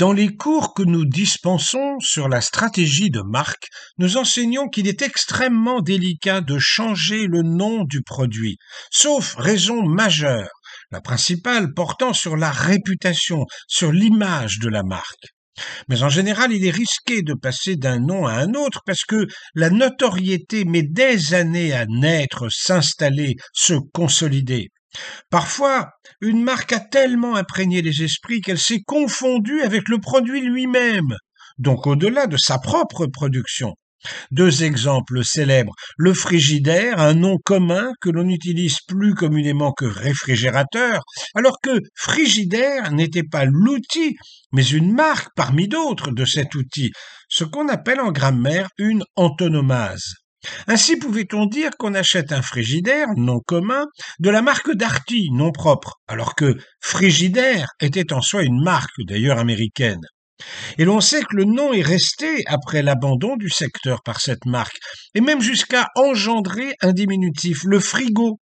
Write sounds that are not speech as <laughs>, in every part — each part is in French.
Dans les cours que nous dispensons sur la stratégie de marque, nous enseignons qu'il est extrêmement délicat de changer le nom du produit, sauf raison majeure, la principale portant sur la réputation, sur l'image de la marque. Mais en général, il est risqué de passer d'un nom à un autre parce que la notoriété met des années à naître, s'installer, se consolider. Parfois, une marque a tellement imprégné les esprits qu'elle s'est confondue avec le produit lui-même, donc au-delà de sa propre production. Deux exemples célèbres. Le frigidaire, un nom commun que l'on n'utilise plus communément que réfrigérateur, alors que frigidaire n'était pas l'outil, mais une marque parmi d'autres de cet outil, ce qu'on appelle en grammaire une antonomase. Ainsi pouvait-on dire qu'on achète un frigidaire, non commun, de la marque Darty, non propre, alors que frigidaire était en soi une marque, d'ailleurs américaine. Et l'on sait que le nom est resté après l'abandon du secteur par cette marque, et même jusqu'à engendrer un diminutif, le frigo.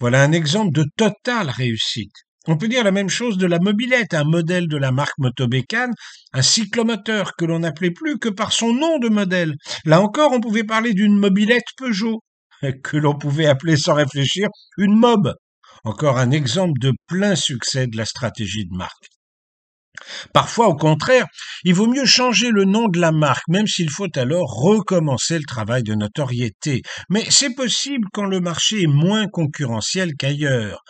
Voilà un exemple de totale réussite. On peut dire la même chose de la mobilette, un modèle de la marque Motobécane, un cyclomoteur que l'on n'appelait plus que par son nom de modèle. Là encore, on pouvait parler d'une mobilette Peugeot, <laughs> que l'on pouvait appeler sans réfléchir une mob. Encore un exemple de plein succès de la stratégie de marque. Parfois, au contraire, il vaut mieux changer le nom de la marque, même s'il faut alors recommencer le travail de notoriété. Mais c'est possible quand le marché est moins concurrentiel qu'ailleurs.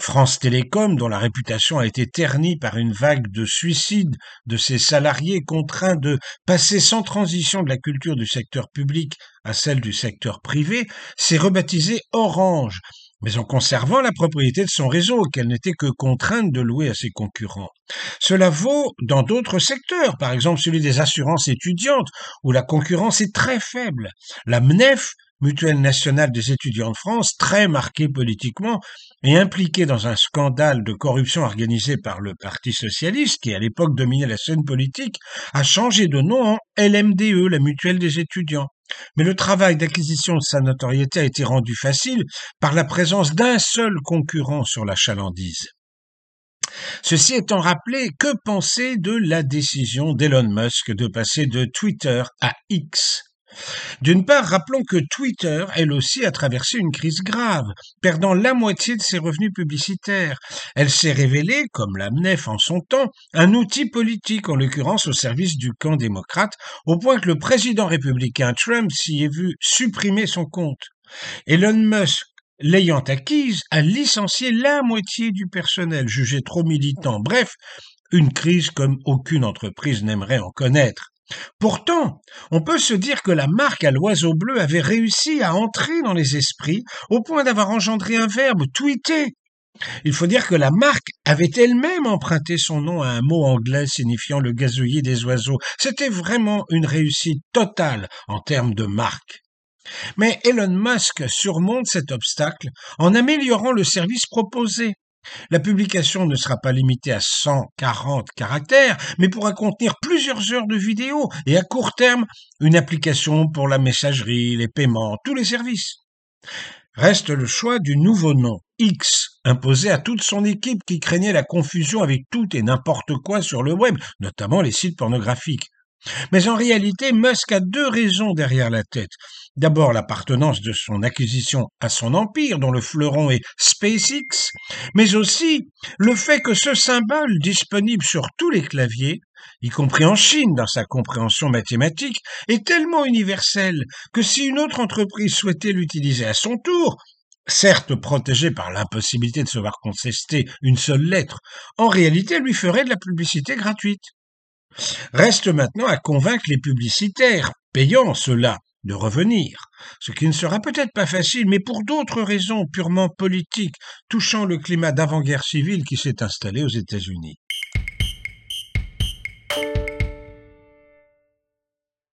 France Télécom, dont la réputation a été ternie par une vague de suicides de ses salariés contraints de passer sans transition de la culture du secteur public à celle du secteur privé, s'est rebaptisé Orange, mais en conservant la propriété de son réseau qu'elle n'était que contrainte de louer à ses concurrents. Cela vaut dans d'autres secteurs, par exemple celui des assurances étudiantes, où la concurrence est très faible. La MNEF Mutuelle nationale des étudiants de France, très marquée politiquement et impliquée dans un scandale de corruption organisé par le Parti socialiste, qui à l'époque dominait la scène politique, a changé de nom en LMDE, la Mutuelle des étudiants. Mais le travail d'acquisition de sa notoriété a été rendu facile par la présence d'un seul concurrent sur la chalandise. Ceci étant rappelé, que penser de la décision d'Elon Musk de passer de Twitter à X? D'une part, rappelons que Twitter, elle aussi, a traversé une crise grave, perdant la moitié de ses revenus publicitaires. Elle s'est révélée, comme la MNEF en son temps, un outil politique, en l'occurrence au service du camp démocrate, au point que le président républicain Trump s'y est vu supprimer son compte. Elon Musk, l'ayant acquise, a licencié la moitié du personnel, jugé trop militant. Bref, une crise comme aucune entreprise n'aimerait en connaître. Pourtant, on peut se dire que la marque à l'oiseau bleu avait réussi à entrer dans les esprits au point d'avoir engendré un verbe tweeter. Il faut dire que la marque avait elle-même emprunté son nom à un mot anglais signifiant le gazouillis des oiseaux. C'était vraiment une réussite totale en termes de marque. Mais Elon Musk surmonte cet obstacle en améliorant le service proposé. La publication ne sera pas limitée à 140 caractères, mais pourra contenir plusieurs heures de vidéo et à court terme une application pour la messagerie, les paiements, tous les services. Reste le choix du nouveau nom, X, imposé à toute son équipe qui craignait la confusion avec tout et n'importe quoi sur le web, notamment les sites pornographiques. Mais en réalité, Musk a deux raisons derrière la tête. D'abord l'appartenance de son acquisition à son empire, dont le fleuron est SpaceX, mais aussi le fait que ce symbole, disponible sur tous les claviers, y compris en Chine dans sa compréhension mathématique, est tellement universel que si une autre entreprise souhaitait l'utiliser à son tour, certes protégée par l'impossibilité de se voir contester une seule lettre, en réalité lui ferait de la publicité gratuite. Reste maintenant à convaincre les publicitaires, payant cela, de revenir, ce qui ne sera peut-être pas facile, mais pour d'autres raisons purement politiques, touchant le climat d'avant-guerre civile qui s'est installé aux États-Unis.